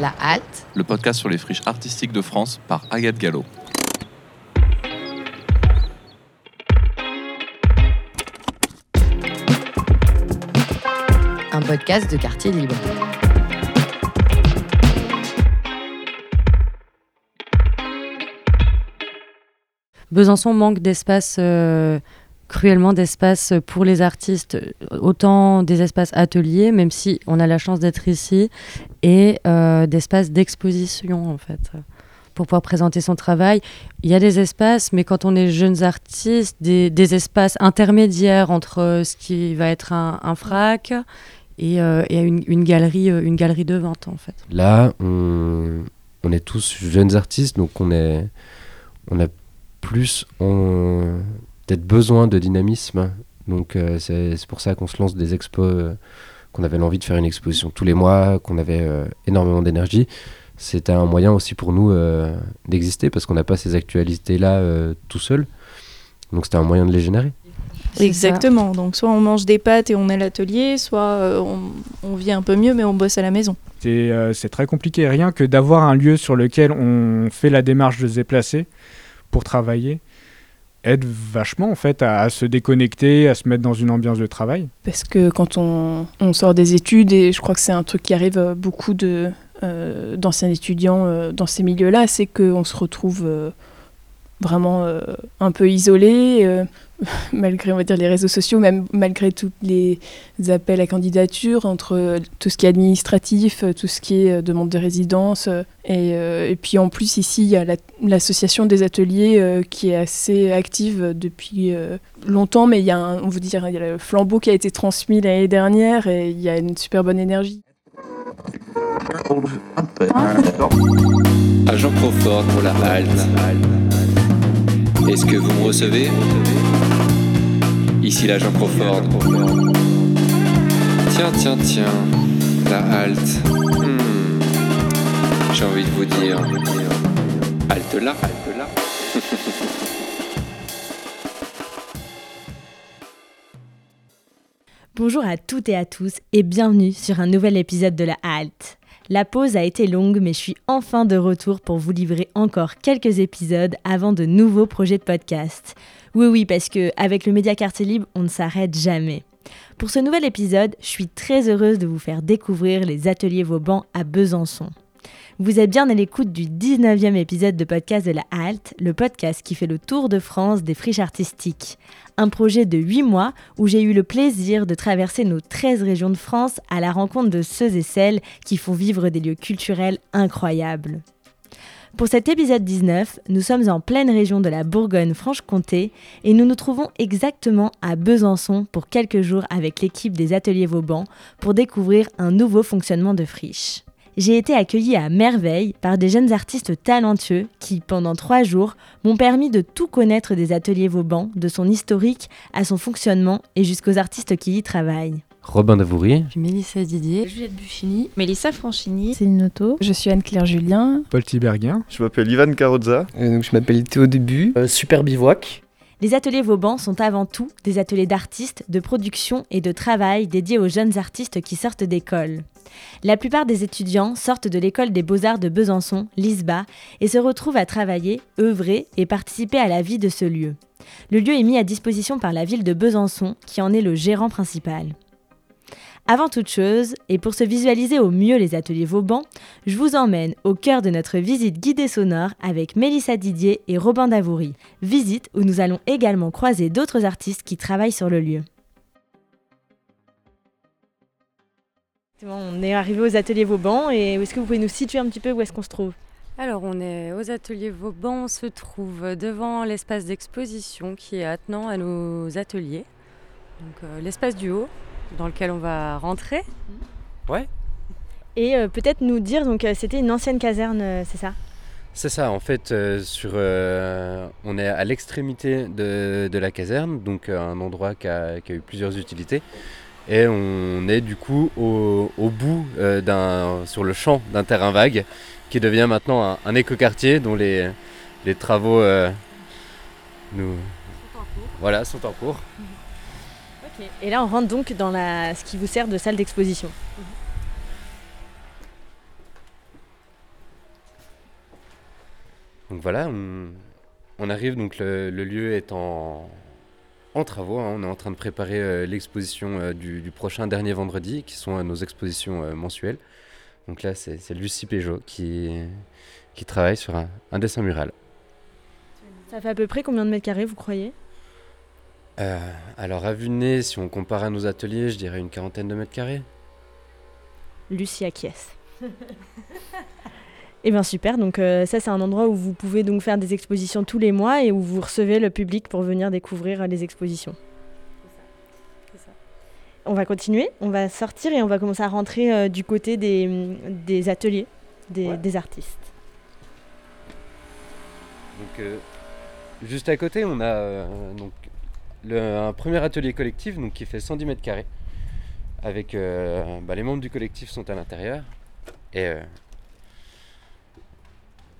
La Halte, le podcast sur les friches artistiques de France par Agathe Gallo. un podcast de quartier libre. Besançon manque d'espace, euh, cruellement d'espace pour les artistes, autant des espaces ateliers, même si on a la chance d'être ici, et euh, d'espaces d'exposition en fait, pour pouvoir présenter son travail. Il y a des espaces, mais quand on est jeunes artistes, des, espaces intermédiaires entre ce qui va être un, frac et, une, galerie, une galerie de vente en fait. Là, on, on est tous jeunes artistes, donc on est on a plus peut-être besoin de dynamisme. Donc euh, c'est pour ça qu'on se lance des expos, euh, qu'on avait l'envie de faire une exposition tous les mois, qu'on avait euh, énormément d'énergie. C'était un moyen aussi pour nous d'exister parce qu'on n'a pas ces actualités-là tout seul. Donc c'était un moyen de les générer. Exactement. Donc soit on mange des pâtes et on est à l'atelier, soit on, on, vit un peu mieux mais on bosse à la maison. C'est très compliqué. Rien que d'avoir un lieu sur lequel on fait la démarche de se déplacer, pour travailler aide vachement en fait à, se déconnecter, à se mettre dans une ambiance de travail. Parce que quand on, sort des études, et je crois que c'est un truc qui arrive à beaucoup de, euh, d'anciens étudiants euh, dans ces milieux-là, c'est qu'on se retrouve euh, vraiment un peu isolé. malgré on va dire les réseaux sociaux, même malgré tous les appels à candidature, entre tout ce qui est administratif, tout ce qui est euh, demande de résidence, euh, et, puis en plus ici il y a l'association des ateliers euh, qui est assez active depuis longtemps, mais il y a on veut dire il y a le flambeau qui a été transmis l'année dernière et il y a une super bonne énergie. Agent Crawford pour la halte. Est-ce que vous me recevez? Ici l'agent Crawford. Tiens, tiens, tiens, la halte. Hmm. J'ai envie de vous dire, halte là, halte là. Bonjour à toutes et à tous et bienvenue sur un nouvel épisode de la halte. La pause a été longue, mais je suis enfin de retour pour vous livrer encore quelques épisodes avant de nouveaux projets de podcast. Oui, oui, parce que avec le Média Quartier Libre, on ne s'arrête jamais. Pour ce nouvel épisode, je suis très heureuse de vous faire découvrir les ateliers Vauban à Besançon. Vous êtes bien à l'écoute du 19e épisode de podcast de la Halte, le podcast qui fait le tour de France des friches artistiques un projet de 8 mois où j'ai eu le plaisir de traverser nos 13 régions de France à la rencontre de ceux et celles qui font vivre des lieux culturels incroyables. Pour cet épisode 19, nous sommes en pleine région de la Bourgogne-Franche-Comté et nous nous trouvons exactement à Besançon pour quelques jours avec l'équipe des ateliers Vauban pour découvrir un nouveau fonctionnement de friche j'ai été accueillie à merveille par des jeunes artistes talentueux qui, pendant trois jours, m'ont permis de tout connaître des ateliers Vauban, de son historique à son fonctionnement et jusqu'aux artistes qui y travaillent. Robin Davouri. Je suis Mélissa Didier. Juliette Buffini. Mélissa Franchini. Céline Noto. Je suis Anne-Claire Julien. Paul Tiberguin. Je m'appelle Ivan Carozza. donc je m'appelle Théo Début. Euh, super Bivouac. Les ateliers Vauban sont avant tout des ateliers d'artistes, de production et de travail dédiés aux jeunes artistes qui sortent d'école. La plupart des étudiants sortent de l'école des beaux-arts de Besançon, l'ISBA, et se retrouvent à travailler, œuvrer et participer à la vie de ce lieu. Le lieu est mis à disposition par la ville de Besançon, qui en est le gérant principal. Avant toute chose, et pour se visualiser au mieux les ateliers Vauban, je vous emmène au cœur de notre visite guidée sonore avec Mélissa Didier et Robin Davouri. Visite où nous allons également croiser d'autres artistes qui travaillent sur le lieu. On est arrivé aux ateliers Vauban et est-ce que vous pouvez nous situer un petit peu où est-ce qu'on se trouve? Alors, on est aux ateliers Vauban, on se trouve devant l'espace d'exposition qui est attenant à nos ateliers. Donc, euh, l'espace du haut dans lequel on va rentrer. Ouais. Et euh, peut-être nous dire, donc euh, c'était une ancienne caserne, c'est ça? C'est ça, en fait, sur, on est à l'extrémité de, la caserne, donc un endroit qui a eu plusieurs utilités. Et on est du coup au, bout euh, d'un, sur le champ d'un terrain vague qui devient maintenant un, écoquartier dont les, les travaux euh, nous, sont en cours. Voilà, sont en cours. Et là, on rentre donc dans la, ce qui vous sert de salle d'exposition. Donc voilà, on, on arrive, donc le, le lieu est en, en travaux. hein. On est en train de préparer euh, l'exposition euh, du, du prochain dernier vendredi, qui sont euh, nos expositions mensuelles. Donc là, c'est c'est Lucie Péjot qui, qui travaille sur un, un dessin mural. Ça fait à peu près combien de mètres carrés, vous croyez? Euh, alors à vue de nez, si on compare à nos ateliers, je dirais une quarantaine de mètres carrés. Lucie acquiesce. Eh bien super, donc euh, ça c'est un endroit où vous pouvez donc faire des expositions tous les mois et où vous recevez le public pour venir découvrir euh, les expositions. On va continuer, on va sortir et on va commencer à rentrer euh, du côté des, des ateliers des, des artistes. Donc, euh, juste à côté, on a euh, donc, le- un premier atelier collectif donc, qui fait 110 mètres carrés. Avec euh, bah, les membres du collectif sont à l'intérieur. Et, euh,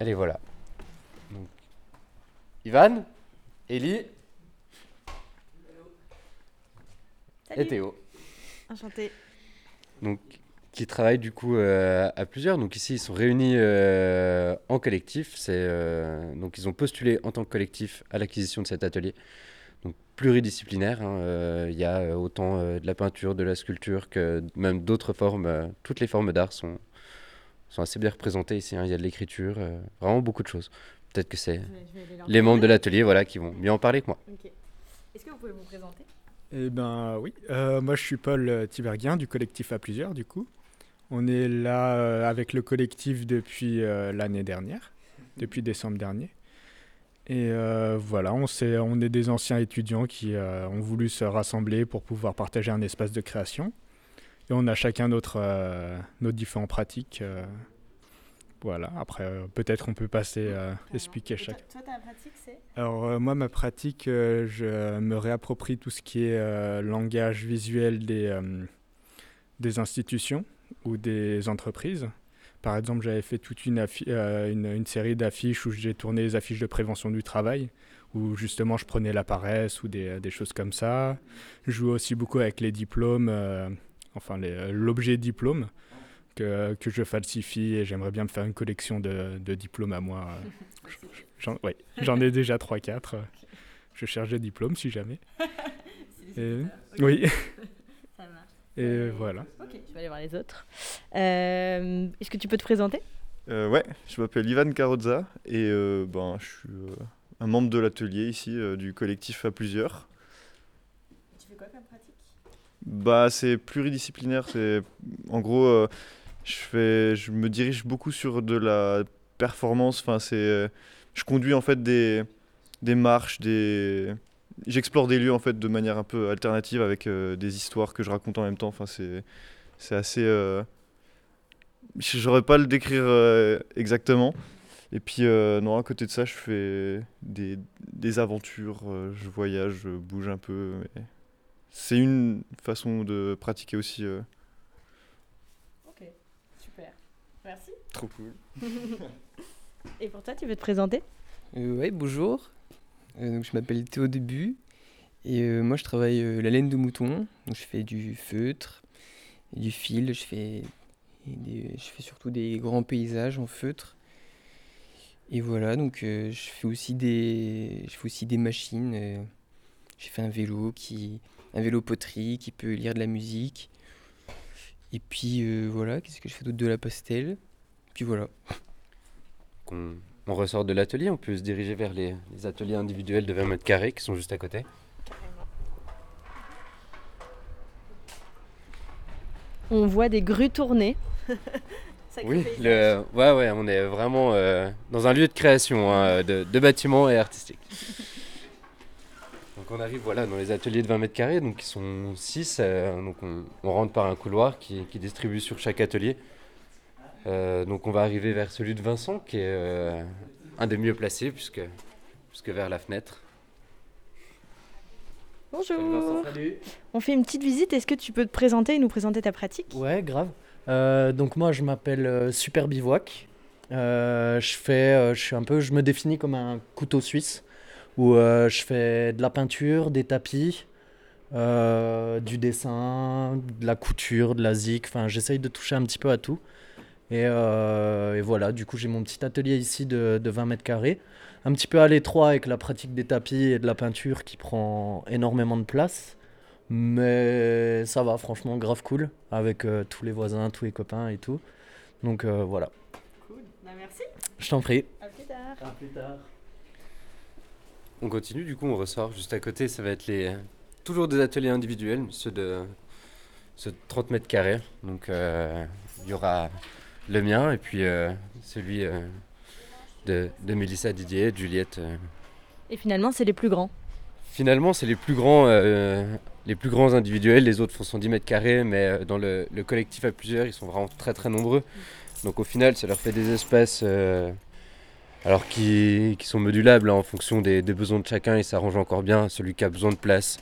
et les voilà. Donc, Ivan, Ellie et Théo. Enchanté. donc, qui travaillent du coup euh, à plusieurs. Donc ici, ils sont réunis euh, en collectif. C'est euh, donc ils ont postulé en tant que collectif à l'acquisition de cet atelier. Donc pluridisciplinaire. hein. Euh, Il y a euh, autant euh, de la peinture, de la sculpture que même d'autres formes. euh, toutes les formes d'art sont sont assez bien représentées ici. hein. Il y a de l'écriture, euh, vraiment beaucoup de choses. Peut-être que c'est les membres de l'atelier, voilà, qui vont mieux en parler que moi. Est-ce que vous pouvez vous présenter? Eh ben oui, Euh, moi je suis Paul Tiberghien du collectif à plusieurs du coup. On est là euh, avec le collectif depuis euh, l'année dernière, depuis décembre dernier. Et euh, voilà, on, s'est- on est des anciens étudiants qui euh, ont voulu se rassembler pour pouvoir partager un espace de création. Et on a chacun notre, euh, nos différentes pratiques. euh, voilà, après euh, peut-être on peut passer euh, expliquer chaque. Toi, ta pratique c'est? Alors euh, moi, ma pratique, euh, je me réapproprie tout ce qui est euh, langage visuel des, euh, des institutions ou des entreprises. Par exemple, j'avais fait toute une, euh, une, une série d'affiches où j'ai tourné les affiches de prévention du travail, où justement je prenais la paresse ou des, des choses comme ça. Je jouais aussi beaucoup avec les diplômes, euh, enfin euh, l'objet diplôme que, que je falsifie et j'aimerais bien me faire une collection de, de diplômes à moi. J'en ouais, ai déjà 3-4. Je cherche des diplômes si jamais. Et- Oui. et voilà. Ok, je vais aller voir les autres. Euh, Est-ce que tu peux te présenter? Euh, ouais, je m'appelle Ivan Carozza et euh, ben, je suis euh, un membre de l'atelier ici, euh, du collectif à plusieurs. Tu fais quoi comme pratique? Bah, c'est pluridisciplinaire, c'est en gros, euh, je, fais, je me dirige beaucoup sur de la performance, enfin, c'est, euh, je conduis en fait des, des marches, des... j'explore des lieux en fait de manière un peu alternative avec euh, des histoires que je raconte en même temps, enfin, c'est, c'est assez... euh, J'aurais pas à le décrire euh, exactement. Et puis, euh, non, à côté de ça, je fais des, des aventures, euh, je voyage, je bouge un peu. mais C'est une façon de pratiquer aussi. euh, Ok, super. Merci. Trop cool. Et pour toi, tu veux te présenter? Euh, ouais, bonjour. Euh, donc, je m'appelle Théo Début. Et euh, moi, je travaille euh, la laine de mouton. Donc, je fais du feutre, du fil. Je fais, je fais surtout des grands paysages en feutre. Et voilà, donc je fais aussi des, je fais aussi des machines. J'ai fait un vélo qui, un vélo poterie qui peut lire de la musique. Et puis voilà, qu'est-ce que je fais d'autre de la pastel? Puis voilà. On ressort de l'atelier, on peut se diriger vers les, les ateliers individuels de 20 mètres carrés qui sont juste à côté. On voit des grues tourner. Oui, le, ouais, ouais, on est vraiment euh, dans un lieu de création hein, de, de bâtiments et artistique. Donc on arrive voilà, dans les ateliers de 20 mètres carrés, donc ils sont 6. donc on, on rentre par un couloir qui, qui distribue sur chaque atelier. Euh, donc on va arriver vers celui de Vincent, qui est euh, un des mieux placés, puisque, puisque vers la fenêtre. Bonjour. On fait une petite visite. Est-ce que tu peux te présenter et nous présenter ta pratique? Ouais, grave. Euh, donc moi, je m'appelle euh, Super Bivouac. Euh, je fais, euh, je suis un peu, je me définis comme un couteau suisse où euh, je fais de la peinture, des tapis, euh, du dessin, de la couture, de la zik. Enfin, j'essaye de toucher un petit peu à tout. Et, euh, et voilà, du coup, j'ai mon petit atelier ici de, de 20 mètres carrés. Un petit peu à l'étroit avec la pratique des tapis et de la peinture qui prend énormément de place. Mais ça va, franchement, grave cool. Avec euh, tous les voisins, tous les copains et tout. Donc euh, voilà. Bah, merci. Je t'en prie. À plus tard. À plus tard. On continue, du coup, on ressort juste à côté. Ça va être les toujours des ateliers individuels, ceux de, ceux de 30 mètres carrés. Donc, euh, il y aura le mien et puis euh, celui euh, de, de Mélissa Didier, de Juliette. euh. Et finalement, c'est les plus grands. Finalement, c'est les plus grands, euh, les plus grands individuels. Les autres font 110 mètres carrés, mais dans le, le collectif à plusieurs, ils sont vraiment très très nombreux. Donc au final, ça leur fait des espaces, euh, alors qui, qui sont modulables hein, en fonction des, des besoins de chacun. Ils s'arrangent encore bien. Celui qui a besoin de place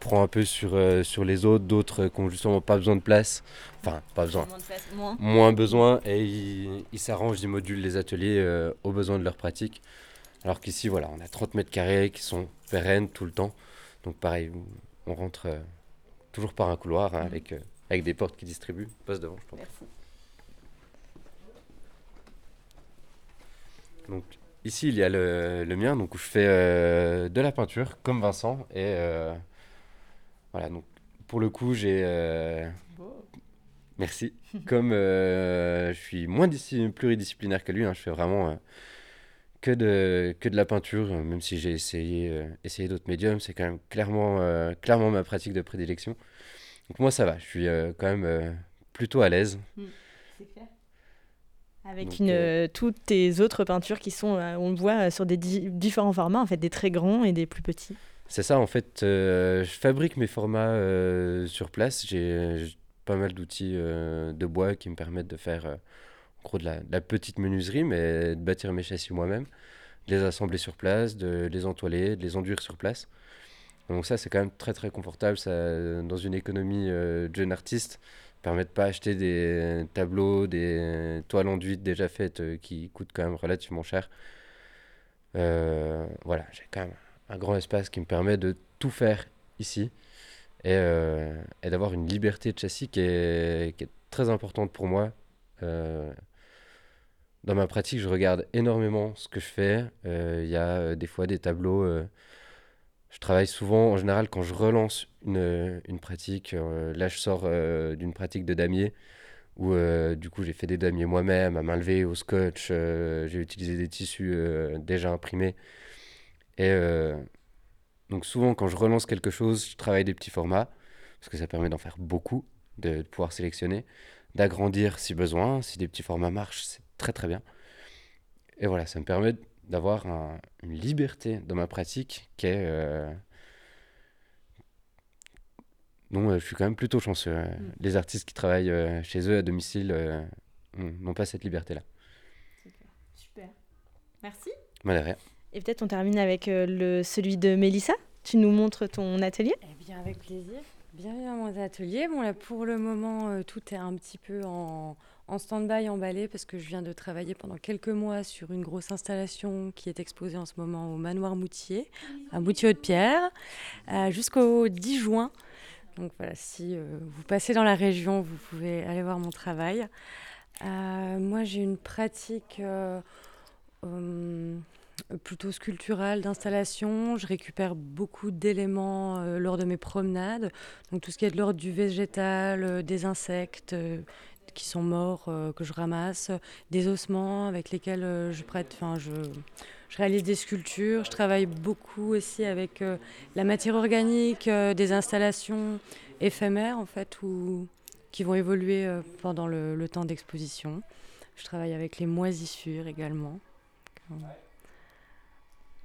prend un peu sur, euh, sur les autres. D'autres qui n'ont justement pas besoin de place. Enfin, pas besoin. Moins de place, moins. Moins besoin. Et ils s'arrangent, ils modulent les ateliers euh, aux besoins de leur pratique. Alors qu'ici, voilà, on a 30 mètres carrés qui sont pérennes tout le temps. Donc pareil, on rentre euh, toujours par un couloir hein, avec, euh, avec des portes qui distribuent. Passe devant, je pense. Donc ici, il y a le, le mien, donc où je fais de la peinture, comme Vincent. Et voilà, donc pour le coup, j'ai... euh, Merci. Comme euh, je suis moins disci- pluridisciplinaire que lui, hein, je fais vraiment euh, que, de, que de la peinture, même si j'ai essayé, essayé d'autres médiums, c'est quand même clairement, clairement ma pratique de prédilection. Donc moi, ça va, je suis quand même plutôt à l'aise. C'est clair. Avec Donc, une, euh, toutes tes autres peintures qui sont, euh, on le voit, euh, sur des di- différents formats, en fait, des très grands et des plus petits. C'est ça, en fait, euh, je fabrique mes formats euh, sur place. J'ai pas mal d'outils euh, de bois qui me permettent de faire, en gros, de la, petite menuiserie, mais de bâtir mes châssis moi-même, de les assembler sur place, de les entoiler, de les enduire sur place. Donc ça, c'est quand même très très confortable. Ça, dans une économie de jeune artiste, permet de pas acheter des tableaux, des toiles enduites déjà faites qui coûtent quand même relativement cher. Voilà, j'ai quand même un grand espace qui me permet de tout faire ici et, euh, et d'avoir une liberté de châssis qui est, qui est très importante pour moi. Euh, dans ma pratique, je regarde énormément ce que je fais. Euh, Il y a des fois des tableaux. je travaille souvent, en général, quand je relance une, une pratique. là, je sors d'une pratique de damier où du coup j'ai fait des damiers moi-même à main levée au scotch. j'ai utilisé des tissus déjà imprimés. Et euh, donc souvent quand je relance quelque chose, je travaille des petits formats, parce que ça permet d'en faire beaucoup, de, de pouvoir sélectionner, d'agrandir si besoin. Si des petits formats marchent, c'est très très bien. Et voilà, ça me permet d'avoir un- une liberté dans ma pratique qui est... euh, dont euh, je suis quand même plutôt chanceux. euh. Les artistes qui travaillent euh, chez eux à domicile euh, ont- n'ont pas cette liberté-là. Super. Merci. Mal à rien. Et peut-être on termine avec euh, le, celui de Mélissa. Tu nous montres ton atelier? Eh bien, avec plaisir. Bienvenue dans mon atelier. Bon, là, pour le moment, euh, tout est un petit peu en, stand-by, emballé, parce que je viens de travailler pendant quelques mois sur une grosse installation qui est exposée en ce moment au Manoir Moutier, à Moutier-Haute-Pierre, euh, jusqu'au 10 juin. Donc voilà, si vous passez dans la région, vous pouvez aller voir mon travail. Moi, j'ai une pratique euh, plutôt sculpturale d'installation. Je récupère beaucoup d'éléments euh, lors de mes promenades. Donc tout ce qui est de l'ordre du végétal, euh, des insectes euh, qui sont morts que je ramasse, des ossements avec lesquels je prête, enfin je, réalise des sculptures. Je travaille beaucoup aussi avec la matière organique, des installations éphémères en fait ou qui vont évoluer pendant le, le temps d'exposition. Je travaille avec les moisissures également.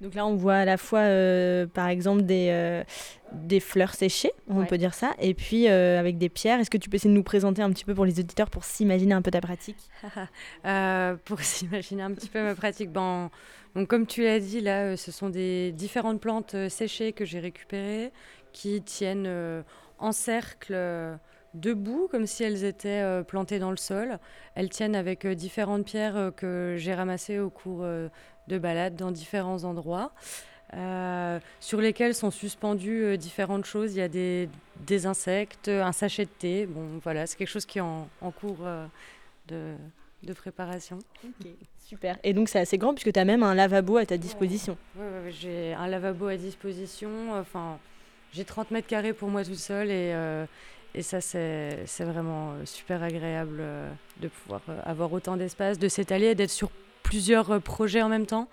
Donc là, on voit à la fois, euh, par exemple, des, euh, des fleurs séchées, on Ouais. peut dire ça, et puis euh, avec des pierres. Est-ce que tu peux essayer de nous présenter un petit peu pour les auditeurs pour s'imaginer un peu ta pratique? Pour s'imaginer un petit peu ma pratique, ben, donc comme tu l'as dit, là, ce sont des différentes plantes séchées que j'ai récupérées qui tiennent en cercle debout, comme si elles étaient euh, plantées dans le sol. Elles tiennent avec euh, différentes pierres euh, que j'ai ramassées au cours de balades dans différents endroits. euh, sur lesquelles sont suspendues euh, différentes choses. Il y a des, des insectes, un sachet de thé. Bon, voilà, c'est quelque chose qui est en, en cours euh, de, de préparation. super. Et donc c'est assez grand puisque tu as même un lavabo à ta disposition. Oui, j'ai un lavabo à disposition. Enfin, j'ai 30 mètres carrés pour moi tout seul et, euh, et ça, c'est vraiment euh, super agréable euh, de pouvoir avoir autant d'espace, de s'étaler, d'être sur plusieurs projets en même temps.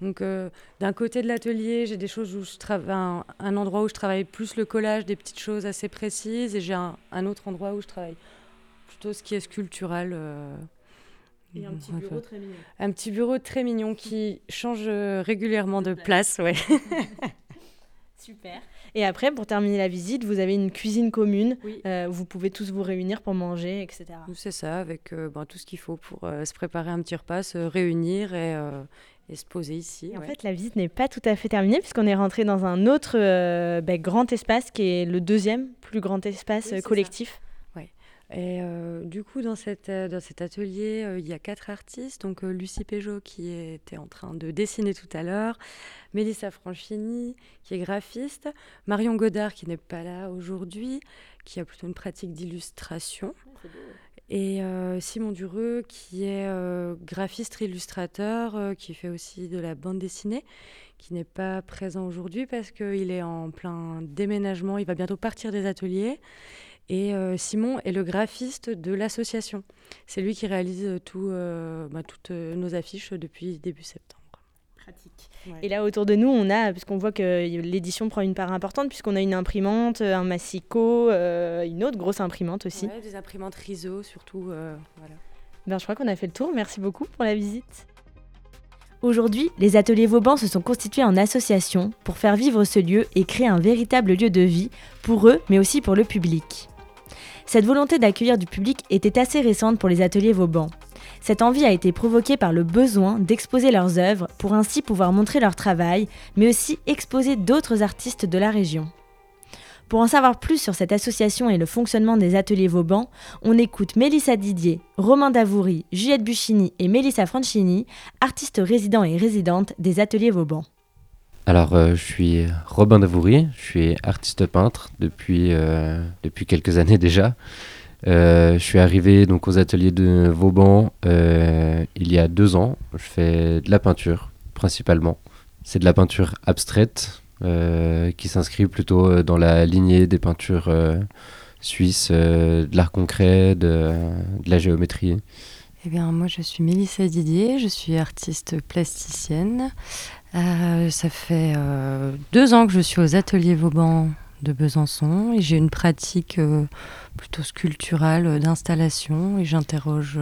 Donc, d'un côté de l'atelier, j'ai des choses où je travaille, un, endroit où je travaille plus le collage, des petites choses assez précises, et j'ai un, un, autre endroit où je travaille plutôt ce qui est sculptural. Et un petit bureau très mignon. Un petit bureau très mignon qui change régulièrement de place, ouais. Super. Et après, pour terminer la visite, vous avez une cuisine commune euh, où vous pouvez tous vous réunir pour manger, etc. C'est ça, avec euh, ben, tout ce qu'il faut pour euh, se préparer un petit repas, se réunir et, et se poser ici. En fait, la visite n'est pas tout à fait terminée puisqu'on est rentré dans un autre ben, grand espace qui est le deuxième plus grand espace collectif. Et euh, du coup, dans, cette, euh, dans cet atelier, euh, il y a quatre artistes. Donc, Lucie Péjot, qui était en train de dessiner tout à l'heure, Mélissa Franchini, qui est graphiste, Marion Godard, qui n'est pas là aujourd'hui, qui a plutôt une pratique d'illustration, ah, et Simon Dureux, qui est graphiste illustrateur, qui fait aussi de la bande dessinée, qui n'est pas présent aujourd'hui parce qu'il est en plein déménagement. Il va bientôt partir des ateliers. Et euh, Simon est le graphiste de l'association. C'est lui qui réalise euh, tout, euh, bah, toutes nos affiches depuis début septembre. Pratique. Et là, autour de nous, on a, puisqu'on voit que l'édition prend une part importante, puisqu'on a une imprimante, un massico, une autre grosse imprimante aussi. des imprimantes Riso surtout. voilà. Ben, je crois qu'on a fait le tour. Merci beaucoup pour la visite. Aujourd'hui, les ateliers Vauban se sont constitués en association pour faire vivre ce lieu et créer un véritable lieu de vie pour eux, mais aussi pour le public. Cette volonté d'accueillir du public était assez récente pour les ateliers Vauban. Cette envie a été provoquée par le besoin d'exposer leurs œuvres pour ainsi pouvoir montrer leur travail, mais aussi exposer d'autres artistes de la région. Pour en savoir plus sur cette association et le fonctionnement des ateliers Vauban, on écoute Mélissa Didier, Romain Davouri, Juliette Buchini et Mélissa Franchini, artistes résidents et résidentes des ateliers Vauban. Alors, euh, je suis Robin Davoury, je suis artiste peintre depuis, euh, quelques années déjà. Euh, je suis arrivé donc aux ateliers de Vauban il y a deux ans. Je fais de la peinture principalement. C'est de la peinture abstraite qui s'inscrit plutôt dans la lignée des peintures suisses, de l'art concret, de, de, la géométrie. Eh bien, moi, je suis Mélissa Didier, je suis artiste plasticienne. Euh, ça fait euh, deux ans que je suis aux ateliers Vauban de Besançon et j'ai une pratique euh, plutôt sculpturale d'installation et j'interroge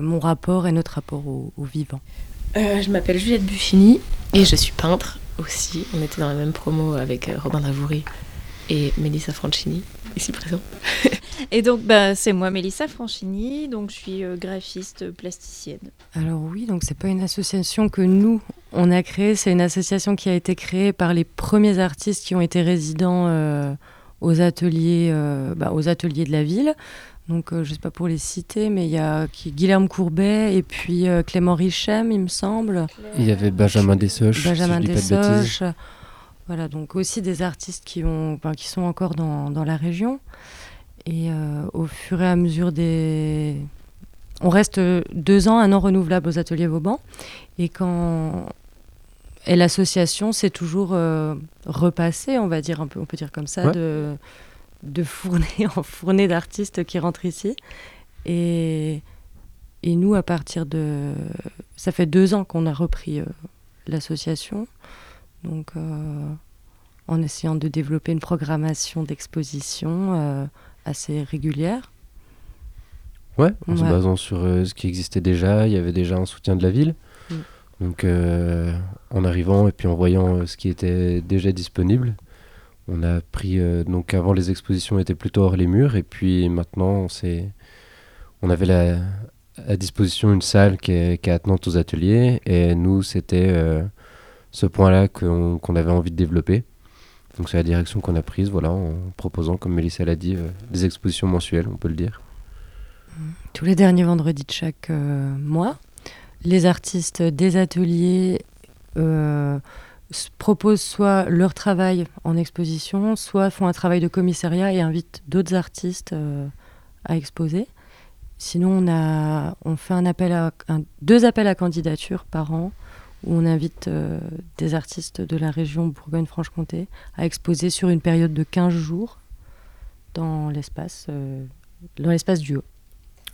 mon rapport et notre rapport au, vivant. je m'appelle Juliette Buffini et je suis peintre aussi. On était dans la même promo avec Robin Davoury et Mélissa Franchini, ici présent. et donc, bah, c'est moi, Mélissa Franchini, donc je suis euh, graphiste plasticienne. Alors oui, donc c'est pas une association que nous, on a créée, c'est une association qui a été créée par les premiers artistes qui ont été résidents euh, aux, ateliers, euh, bah, aux ateliers de la ville. Donc, je sais pas pour les citer, mais il y a Guilherme Courbet et puis Clément Richem, il me semble. Il y avait Benjamin Dessoches. Benjamin Dessoches. Voilà, donc aussi des artistes qui, ont, qui sont encore dans, dans la région. Et euh, au fur et à mesure des... On reste deux ans, un an renouvelable aux ateliers Vauban. Et quand... Et l'association s'est toujours euh, repassée, on va dire, un peu, on peut dire comme ça, de, de fournée en fournée d'artistes qui rentrent ici. Et, et nous, à partir de... Ça fait deux ans qu'on a repris euh, l'association. Donc, euh, en essayant de développer une programmation d'exposition euh, assez régulière. Ouais, en se basant sur euh, ce qui existait déjà, il y avait déjà un soutien de la ville. Mm. Donc, en arrivant et puis en voyant ce qui était déjà disponible, on a pris. donc, avant, les expositions étaient plutôt hors les murs, et puis maintenant, on, on avait la, à disposition une salle qui est, qui est attenante aux ateliers, et nous, c'était ce point-là qu'on avait envie de développer. Donc c'est la direction qu'on a prise, voilà, en proposant, comme Mélissa l'a dit, euh, des expositions mensuelles, on peut le dire. Tous les derniers vendredis de chaque euh, mois, les artistes des ateliers euh, proposent soit leur travail en exposition, soit font un travail de commissariat et invitent d'autres artistes à exposer. sinon, on, a, on fait un appel à, deux appels à candidature par an où on invite euh, des artistes de la région Bourgogne-Franche-Comté à exposer sur une période de 15 jours dans l'espace euh, dans l'espace du haut.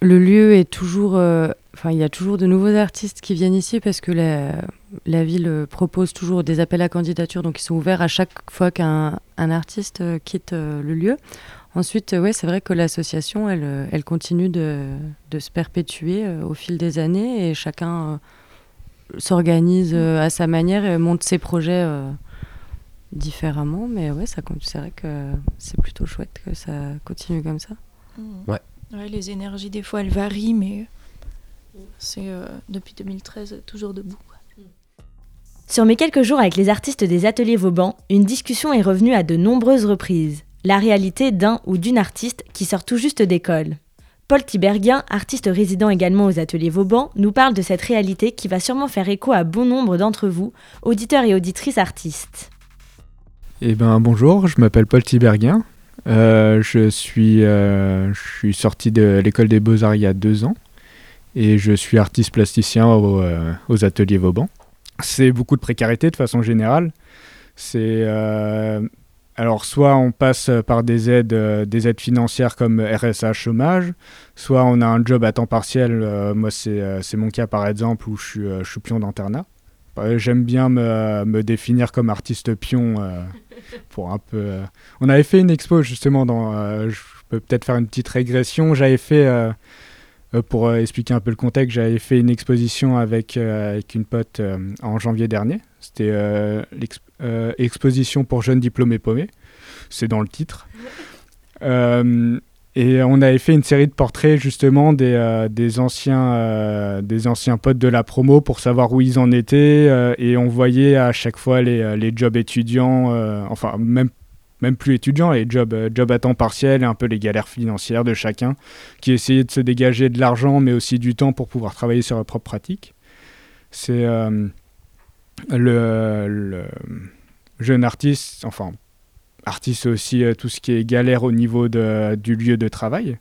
Le lieu est toujours... euh, Enfin, il y a toujours de nouveaux artistes qui viennent ici parce que la, ville propose toujours des appels à candidature, donc ils sont ouverts à chaque fois qu'un un artiste euh, quitte le lieu. Ensuite, ouais, c'est vrai que l'association, elle, continue de, de se perpétuer au fil des années et chacun s'organise euh, à sa manière et monte ses projets euh, différemment. Mais ouais, ça, compte- c'est vrai que c'est plutôt chouette que ça continue comme ça. Ouais. Ouais, les énergies, des fois, elles varient, mais c'est euh, depuis 2013 toujours debout. quoi. Sur mes quelques jours avec les artistes des ateliers Vauban, une discussion est revenue à de nombreuses reprises. La réalité d'un ou d'une artiste qui sort tout juste d'école. Paul Tiberghien, artiste résident également aux ateliers Vauban, nous parle de cette réalité qui va sûrement faire écho à bon nombre d'entre vous, auditeurs et auditrices artistes. Eh ben bonjour, je m'appelle Paul Tiberghien. Euh, je, suis, euh, je suis sorti de l'école des beaux-arts il y a deux ans et je suis artiste plasticien euh, aux ateliers Vauban. C'est beaucoup de précarité de façon générale. C'est alors soit on passe par des aides, euh, des aides financières comme RSA chômage, soit on a un job à temps partiel. euh, moi c'est euh, c'est mon cas par exemple où je suis, je suis pion d'internat. Euh, J'aime bien me, me définir comme artiste pion pour un peu. On avait fait une expo justement dans. je peux peut-être faire une petite régression. J'avais fait, pour euh, expliquer un peu le contexte, j'avais fait une exposition avec, euh, avec une pote euh, en janvier dernier. C'était euh, l'ex- euh, exposition pour jeunes diplômés paumés. C'est dans le titre. Euh, et on avait fait une série de portraits justement des, euh, des, anciens, euh, des anciens potes de la promo pour savoir où ils en étaient. euh, et on voyait à chaque fois les, euh, les jobs étudiants, euh, enfin même, même plus étudiants, les jobs, euh, jobs à temps partiel et un peu les galères financières de chacun, qui essayaient de se dégager de l'argent mais aussi du temps pour pouvoir travailler sur leur propre pratique. C'est euh, le, jeune artiste, enfin artiste aussi euh, tout ce qui est galère au niveau du lieu de travail.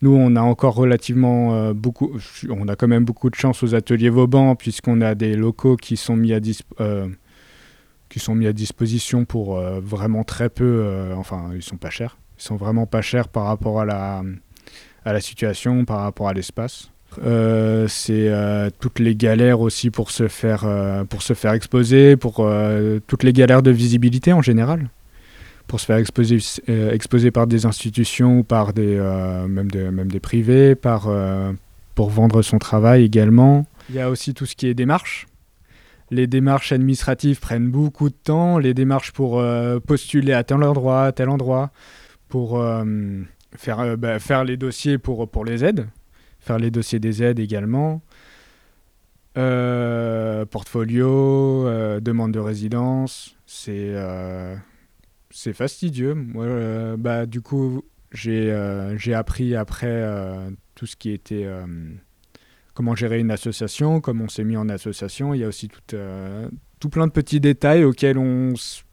Nous, on a encore relativement beaucoup, on a quand même beaucoup de chance aux ateliers Vauban puisqu'on a des locaux qui sont mis à, dis- euh, qui sont mis à disposition pour euh, vraiment très peu, euh, enfin ils sont pas chers, ils sont vraiment pas chers par rapport à la, à la situation, par rapport à l'espace. Euh, c'est toutes les galères aussi pour se faire, pour se faire exposer, pour toutes les galères de visibilité en général pour se faire exposer, exposer par des institutions ou par des, même, des, même des privés, par, pour vendre son travail également. Il y a aussi tout ce qui est démarches. Les démarches administratives prennent beaucoup de temps. Les démarches pour euh, postuler à tel endroit, à tel endroit, pour euh, faire, euh, bah, faire les dossiers pour, les aides, faire les dossiers des aides également. Portfolio, demande de résidence, c'est fastidieux. Moi, bah, du coup, j'ai appris après tout ce qui était comment gérer une association, comment on s'est mis en association. Il y a aussi tout, euh, tout plein de petits détails auxquels on s-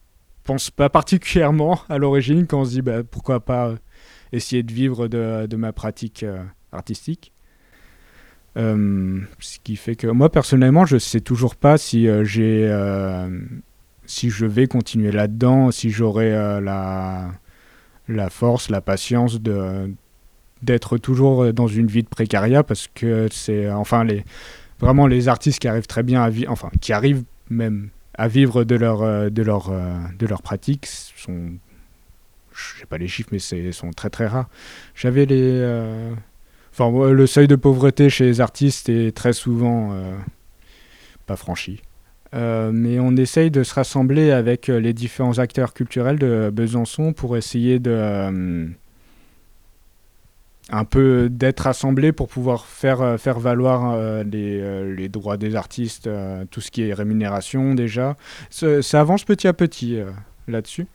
pense pas particulièrement à l'origine quand on se dit bah, pourquoi pas essayer de vivre de, de ma pratique euh, artistique. Euh, ce qui fait que moi personnellement, je sais toujours pas si euh, j'ai euh, si je vais continuer là-dedans, si j'aurai euh, la la force, la patience de d'être toujours dans une vie de précaria parce que c'est enfin les vraiment les artistes qui arrivent très bien à vivre enfin qui arrivent même à vivre de leur euh, de leur euh, de leur pratique sont je sais pas les chiffres mais c'est sont très très rares. J'avais les euh, enfin le seuil de pauvreté chez les artistes est très souvent euh, pas franchi. Euh, mais on essaye de se rassembler avec euh, les différents acteurs culturels de Besançon pour essayer de euh, un peu d'être rassemblés pour pouvoir faire, euh, faire valoir euh, les, euh, les droits des artistes, tout ce qui est rémunération déjà. Ça, avance petit à petit là-dessus.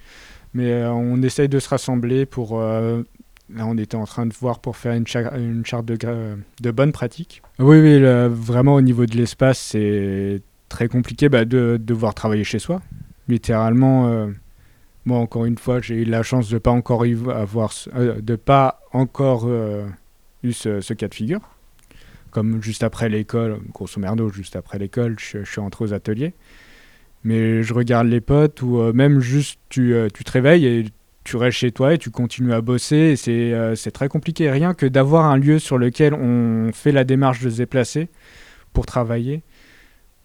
Mais on essaye de se rassembler pour... là, on était en train de voir pour faire une, une charte de, de bonnes pratiques. Oui, oui, vraiment au niveau de l'espace, c'est très compliqué bah, de devoir travailler chez soi. Littéralement, moi encore une fois, j'ai eu la chance de pas encore vo- avoir, euh, de pas encore euh, eu ce, cas de figure. Comme juste après l'école, grosso merdo, juste après l'école, je, suis rentré aux ateliers. Mais je regarde les potes ou euh, même juste tu, tu te réveilles et tu restes chez toi et tu continues à bosser. C'est très compliqué. Rien que d'avoir un lieu sur lequel on fait la démarche de se déplacer pour travailler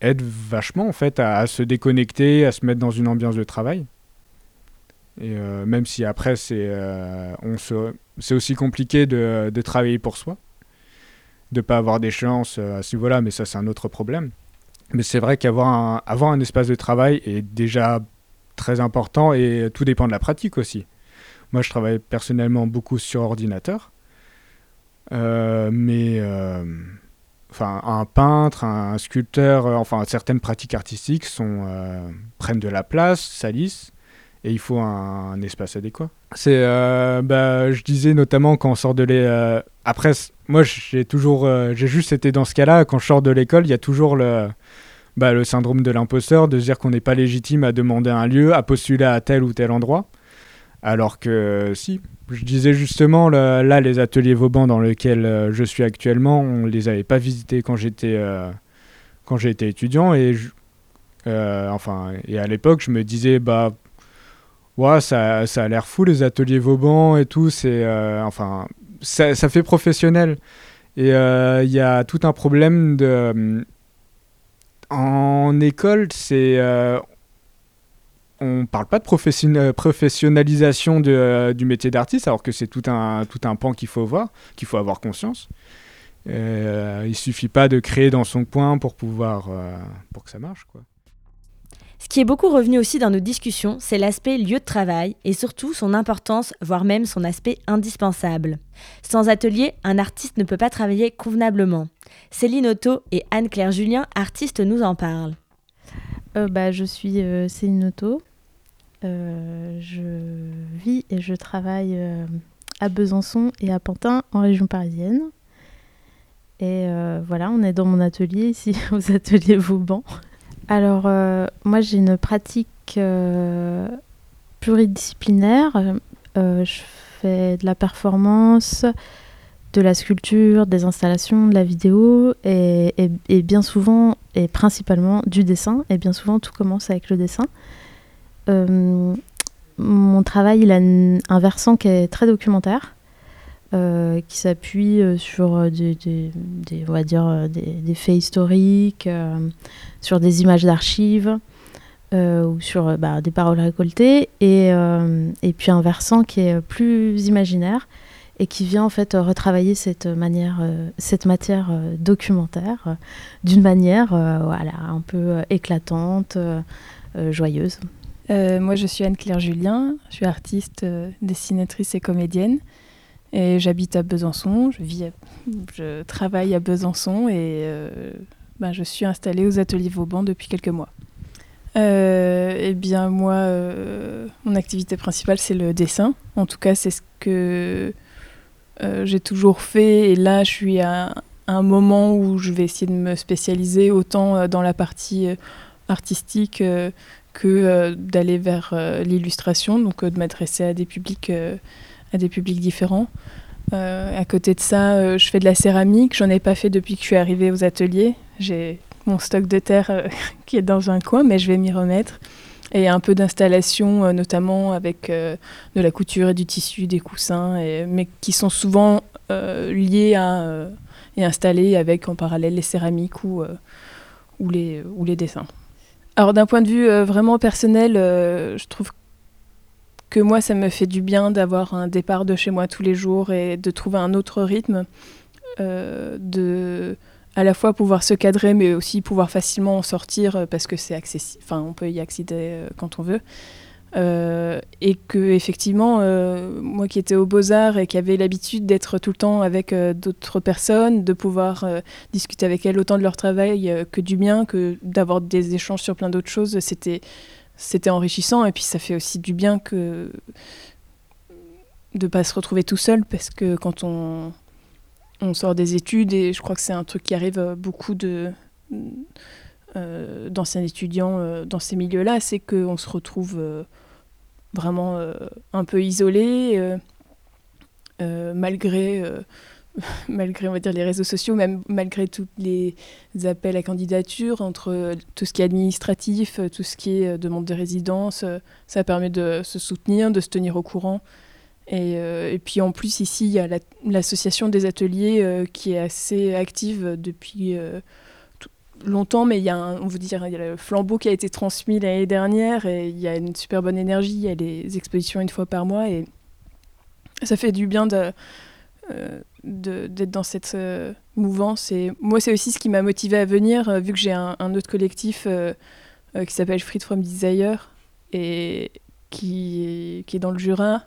aide vachement en fait à se déconnecter, à se mettre dans une ambiance de travail. Et euh, même si après c'est euh, aussi compliqué de, travailler pour soi, de pas avoir d'échéance euh, à ce niveau-là, mais ça c'est un autre problème. Mais c'est vrai qu'avoir un, avoir un espace de travail est déjà très important et tout dépend de la pratique aussi. Moi je travaille personnellement beaucoup sur ordinateur, Euh, mais enfin un peintre, un sculpteur, enfin certaines pratiques artistiques prennent de la place, salissent et il faut un, espace adéquat. C'est, euh, bah, je disais notamment quand on sort de l'école. euh, après, moi, j'ai toujours, euh, j'ai juste été dans ce cas-là. Quand je sors de l'école, il y a toujours le, bah, le syndrome de l'imposteur, de se dire qu'on n'est pas légitime à demander un lieu, à postuler à tel ou tel endroit. Alors que si, je disais justement, là, les ateliers Vauban dans lesquels euh, je suis actuellement, on les avait pas visités quand j'étais quand j'étais étudiant et enfin et à l'époque je me disais bah ouais ça, ça a l'air fou les ateliers Vauban et tout c'est euh, enfin ça, ça fait professionnel et euh, il y a tout un problème de en école c'est euh, on parle pas de profession- euh, professionnalisation de, euh, du métier d'artiste, alors que c'est tout un, tout un pan qu'il faut voir, qu'il faut avoir conscience. Euh, il suffit pas de créer dans son coin pour pouvoir euh, pour que ça marche quoi. Ce qui est beaucoup revenu aussi dans nos discussions, c'est l'aspect lieu de travail et surtout son importance, voire même son aspect indispensable. Sans atelier, un artiste ne peut pas travailler convenablement. Céline Otto et Anne-Claire Julien, artistes, nous en parlent. Euh, bah, je suis euh, Céline Otto. Euh, je vis et je travaille à Besançon et à Pantin en région parisienne. Et voilà, on est dans mon atelier ici, aux ateliers Vauban. Alors, euh, moi j'ai une pratique euh, pluridisciplinaire. Euh, je fais de la performance, de la sculpture, des installations, de la vidéo et, et- bien souvent et principalement du dessin. Et bien souvent tout commence avec le dessin. Mon travail il a un versant qui est très documentaire. Euh, qui s'appuie sur des, faits historiques, euh, sur des images d'archives euh, ou sur bah, des paroles récoltées, et, puis un versant qui est plus imaginaire et qui vient en fait retravailler cette matière documentaire d'une manière un peu éclatante, joyeuse. Moi, je suis Anne-Claire Julien, je suis artiste, dessinatrice et comédienne. Et j'habite à Besançon, je, vis je travaille à Besançon et euh, ben, je suis installée aux ateliers Vauban depuis quelques mois. Euh, eh bien, moi, euh, mon activité principale, c'est le dessin. En tout cas, c'est ce que j'ai toujours fait. Et là, je suis à un moment où je vais essayer de me spécialiser autant dans la partie artistique que d'aller vers l'illustration, donc de m'adresser à des publics, à des publics différents. Euh, à côté de ça, euh, je fais de la céramique. J'en ai pas fait depuis que je suis arrivée aux ateliers. J'ai mon stock de terre euh, qui est dans un coin, mais je vais m'y remettre. Et un peu d'installation, notamment avec de la couture et du tissu, des coussins, mais qui sont souvent liés à, et installés avec en parallèle les céramiques ou, ou, les, ou les dessins. Alors d'un point de vue vraiment personnel, je trouve que moi, ça me fait du bien d'avoir un départ de chez moi tous les jours et de trouver un autre rythme, euh, de à la fois pouvoir se cadrer, mais aussi pouvoir facilement en sortir euh, parce que c'est accessible, enfin on peut y accéder euh, quand on veut. Et que effectivement, moi qui étais aux Beaux-Arts et qui avait l'habitude d'être tout le temps avec d'autres personnes, de pouvoir discuter avec elles autant de leur travail que du mien, que d'avoir des échanges sur plein d'autres choses, c'était c'était enrichissant et puis ça fait aussi du bien que de pas se retrouver tout seul parce que quand on sort des études et je crois que c'est un truc qui arrive à beaucoup de euh, d'anciens étudiants euh, dans ces milieux-là, c'est qu'on se retrouve euh, vraiment euh, un peu isolé euh, euh, malgré euh, malgré on va dire les réseaux sociaux, même malgré tous les appels à candidature, entre tout ce qui est administratif, tout ce qui est demande de résidence, ça permet de se soutenir, de se tenir au courant. Et, et puis en plus ici, il y a l'association des ateliers qui est assez active depuis longtemps, mais il y a, on dire, il y a le flambeau qui a été transmis l'année dernière et il y a une super bonne énergie. Il y a les expositions une fois par mois et ça fait du bien de, euh, d'être dans cette euh, mouvance. Et moi, c'est aussi ce qui m'a motivé à venir, euh, vu que j'ai un, autre collectif qui s'appelle Free From Desire et qui, qui est dans le Jura.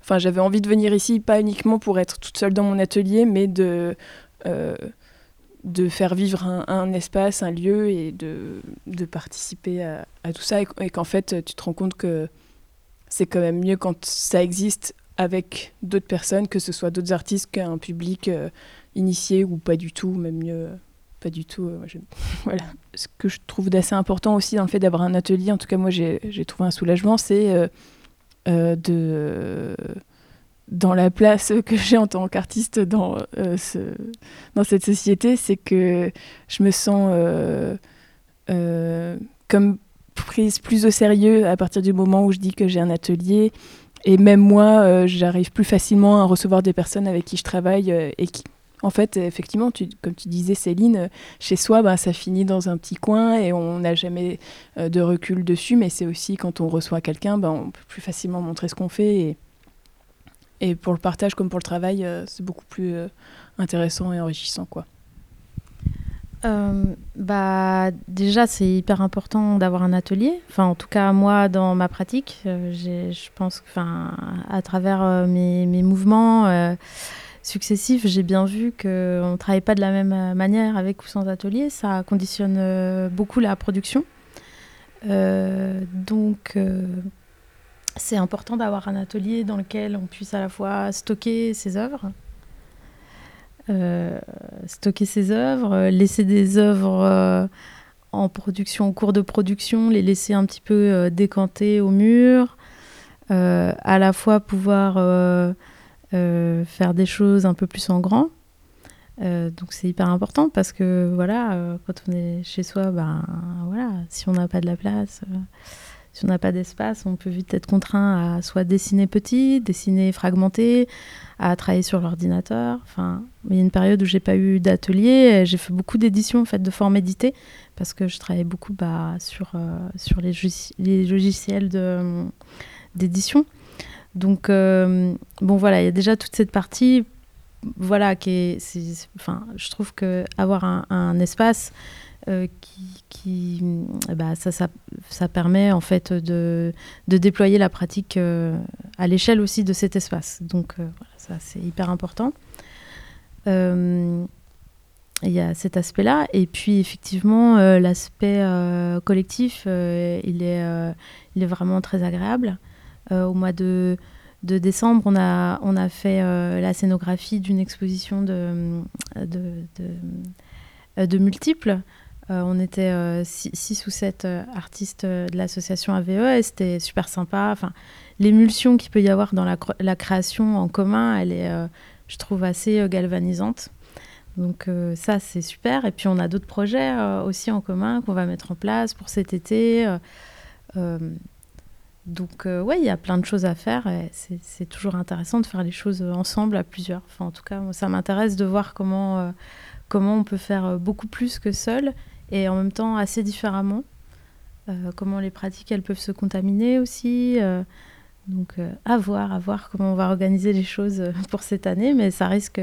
Enfin, j'avais envie de venir ici, pas uniquement pour être toute seule dans mon atelier, mais de de faire vivre un, espace, un lieu et de, de participer à, tout ça. Et, qu'en fait, tu te rends compte que c'est quand même mieux quand ça existe avec d'autres personnes, que ce soit d'autres artistes qu'un public euh, initié ou pas du tout, même mieux, pas du tout. Euh, voilà. Ce que je trouve d'assez important aussi dans le fait d'avoir un atelier, en tout cas moi j'ai trouvé un soulagement, c'est euh, de dans la place que j'ai en tant qu'artiste dans, euh, ce, dans cette société, c'est que je me sens euh, euh, comme prise plus au sérieux à partir du moment où je dis que j'ai un atelier. Et même moi, j'arrive plus facilement à recevoir des personnes avec qui je travaille et qui, en fait, effectivement, comme tu disais, Céline, chez soi, bah, ça finit dans un petit coin et on n'a jamais de recul dessus. Mais c'est aussi quand on reçoit quelqu'un, bah, on peut plus facilement montrer ce qu'on fait. Et, et pour le partage comme pour le travail, euh, c'est beaucoup plus euh, intéressant et enrichissant. quoi. Euh, bah, déjà, c'est hyper important d'avoir un atelier. Enfin, en tout cas, moi, dans ma pratique, je pense que, à travers mes, mes, mouvements successifs, j'ai bien vu qu'on ne travaille pas de la même manière avec ou sans atelier. Ça conditionne beaucoup la production. donc, c'est important d'avoir un atelier dans lequel on puisse à la fois stocker ses œuvres, euh, stocker ses œuvres, laisser des œuvres euh, en production, en cours de production, les laisser un petit peu euh, décanter au mur, à la fois pouvoir faire des choses un peu plus en grand. donc c'est hyper important parce que voilà, quand on est chez soi, ben voilà, si on n'a pas de la place si on n'a pas d'espace, on peut vite être contraint à soit dessiner petit, dessiner fragmenté, à travailler sur l'ordinateur. Enfin, il y a une période où j'ai pas eu d'atelier, j'ai fait beaucoup d'éditions en fait de forme éditée parce que je travaillais beaucoup bah, sur euh, sur les, les logiciels d'édition. Donc euh, bon voilà, il y a déjà toute cette partie voilà qui est, enfin je trouve que avoir un espace euh, qui, bah, ça, ça, ça, permet en fait de, de déployer la pratique euh, à l'échelle aussi de cet espace. Donc euh, ça c'est hyper important. Il y a cet aspect-là. Et puis effectivement, l'aspect collectif, il, est, il est vraiment très agréable. au mois de, de décembre, on a, on a fait la scénographie d'une exposition de, de, de multiples. Euh, on était 6 euh, ou 7 euh, artistes de l'association AVE et c'était super sympa. Enfin, L'émulsion qu'il peut y avoir dans la, création en commun, elle est, je trouve, assez galvanisante. Donc ça, c'est super. Et puis on a d'autres projets aussi en commun qu'on va mettre en place pour cet été. donc ouais, il y a plein de choses à faire. C'est toujours intéressant de faire les choses ensemble à plusieurs. Enfin, en tout cas, ça m'intéresse de voir comment, comment on peut faire beaucoup plus que seul et en même temps assez différemment. Euh, comment les pratiques elles peuvent se contaminer aussi. Euh, donc euh, à voir, à voir comment on va organiser les choses pour cette année, mais ça risque,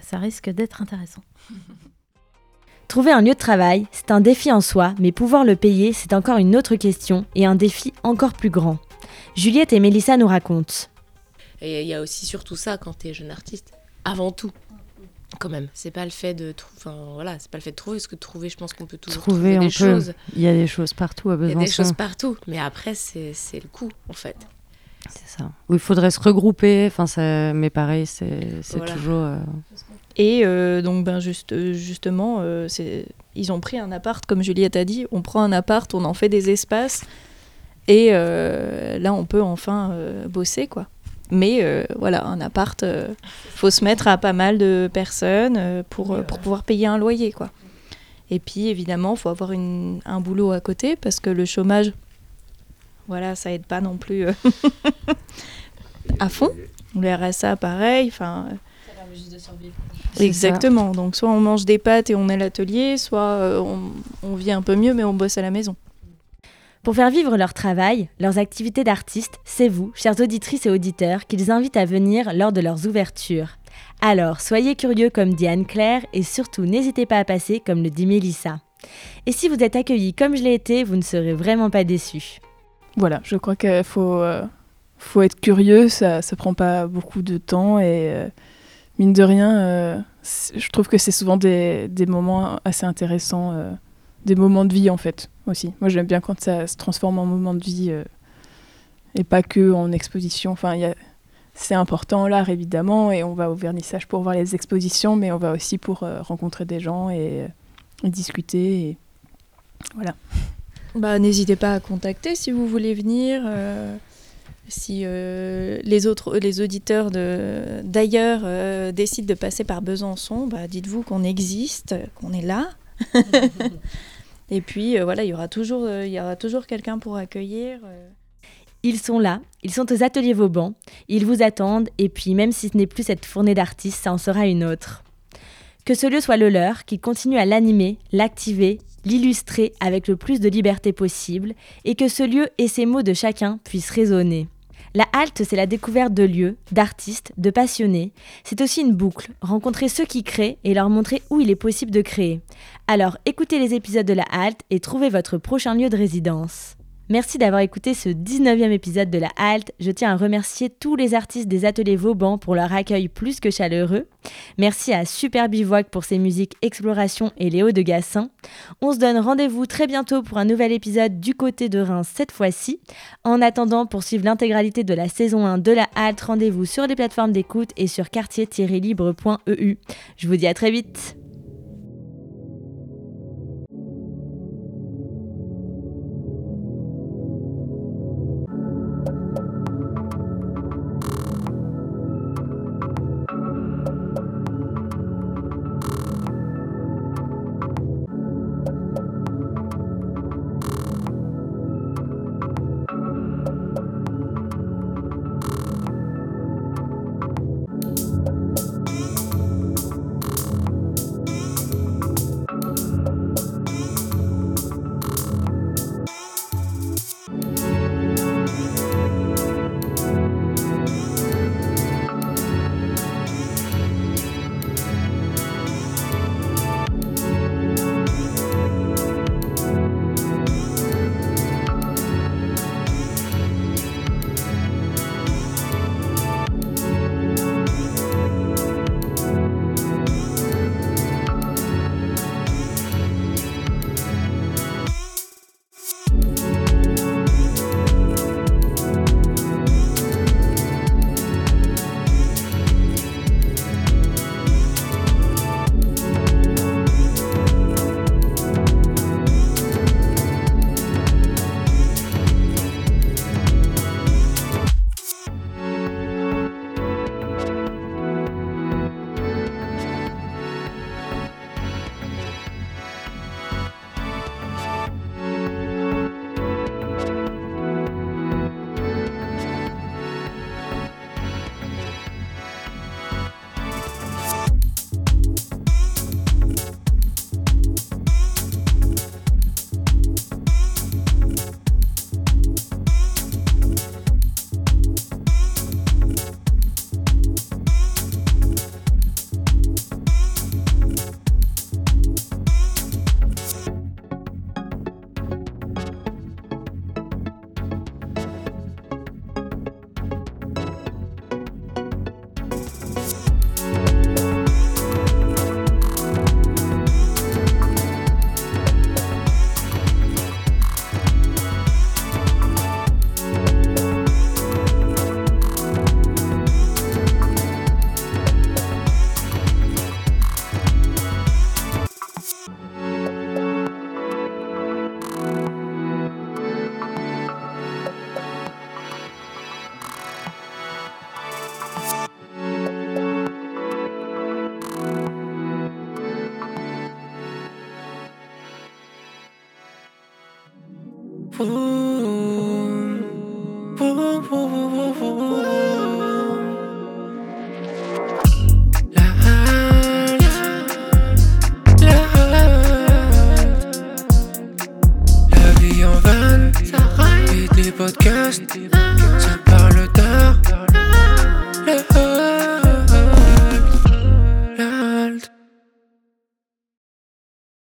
ça risque d'être intéressant. Trouver un lieu de travail, c'est un défi en soi, mais pouvoir le payer, c'est encore une autre question et un défi encore plus grand. Juliette et Mélissa nous racontent. Et il y a aussi surtout ça quand tu es jeune artiste, avant tout quand même. C'est pas le fait de enfin voilà, c'est pas le fait de trouver parce que trouver, je pense qu'on peut toujours trouver, des choses. Il y a des choses partout à besoin. Il y a des choses partout, mais après c'est le coup en fait. C'est ça. Où il faudrait se regrouper. Enfin, ça... mais pareil, c'est toujours. Euh, Et euh, donc, ben juste, justement, euh, c'est ils ont pris un appart, comme Juliette a dit. On prend un appart, on en fait des espaces, et là, on peut enfin bosser, quoi. Mais voilà, un appart, il faut se mettre à pas mal de personnes pour, pour pouvoir payer un loyer. quoi. Et puis évidemment, il faut avoir une, un boulot à côté parce que le chômage, voilà, ça aide pas non plus à fond. Le RSA, pareil. Enfin, juste de survivre. Exactement. Donc, soit on mange des pâtes et on est à l'atelier, soit euh, on, on vit un peu mieux, mais on bosse à la maison. Pour faire vivre leur travail, leurs activités d'artistes, c'est vous, chères auditrices et auditeurs, qu'ils invitent à venir lors de leurs ouvertures. Alors, soyez curieux comme dit Anne-Claire et surtout n'hésitez pas à passer comme le dit Mélissa. Et si vous êtes accueillis comme je l'ai été, vous ne serez vraiment pas déçus. Voilà, je crois qu'il faut, euh, faut être curieux, ça ne prend pas beaucoup de temps et euh, mine de rien, euh, je trouve que c'est souvent des, moments assez intéressants, des moments de vie en fait aussi. Moi j'aime bien quand ça se transforme en moment de vie euh, et pas que en exposition. Enfin, c'est important l'art évidemment et on va au vernissage pour voir les expositions, mais on va aussi pour rencontrer des gens et, et discuter. Et... Voilà. Bah, N'hésitez pas à contacter si vous voulez venir si euh, les autres les auditeurs d'ailleurs euh, décident de passer par Besançon, bah, dites-vous qu'on existe, qu'on est là. et puis euh, voilà, il y aura toujours aura toujours quelqu'un pour accueillir. Ils sont là, ils sont aux ateliers Vauban, ils vous attendent et puis même si ce n'est plus cette fournée d'artistes, ça en sera une autre. Que ce lieu soit le leur, qu'ils continuent à l'animer, l'activer, l'illustrer avec le plus de liberté possible et que ce lieu et ses mots de chacun puissent résonner. La halte, c'est la découverte de lieux, d'artistes, de passionnés. C'est aussi une boucle, rencontrer ceux qui créent et leur montrer où il est possible de créer. Alors écoutez les épisodes de la halte et trouvez votre prochain lieu de résidence. Merci d'avoir écouté ce 19e épisode de La Halte. Je tiens à remercier tous les artistes des ateliers Vauban pour leur accueil plus que chaleureux. Merci à Super Bivouac pour ses musiques Exploration et Léo de Gassin. On se donne rendez-vous très bientôt pour un nouvel épisode du côté de Reims cette fois-ci. En attendant, pour suivre l'intégralité de la saison 1 de La Halte, rendez-vous sur les plateformes d'écoute et sur quartier-libre.eu. Je vous dis à très vite.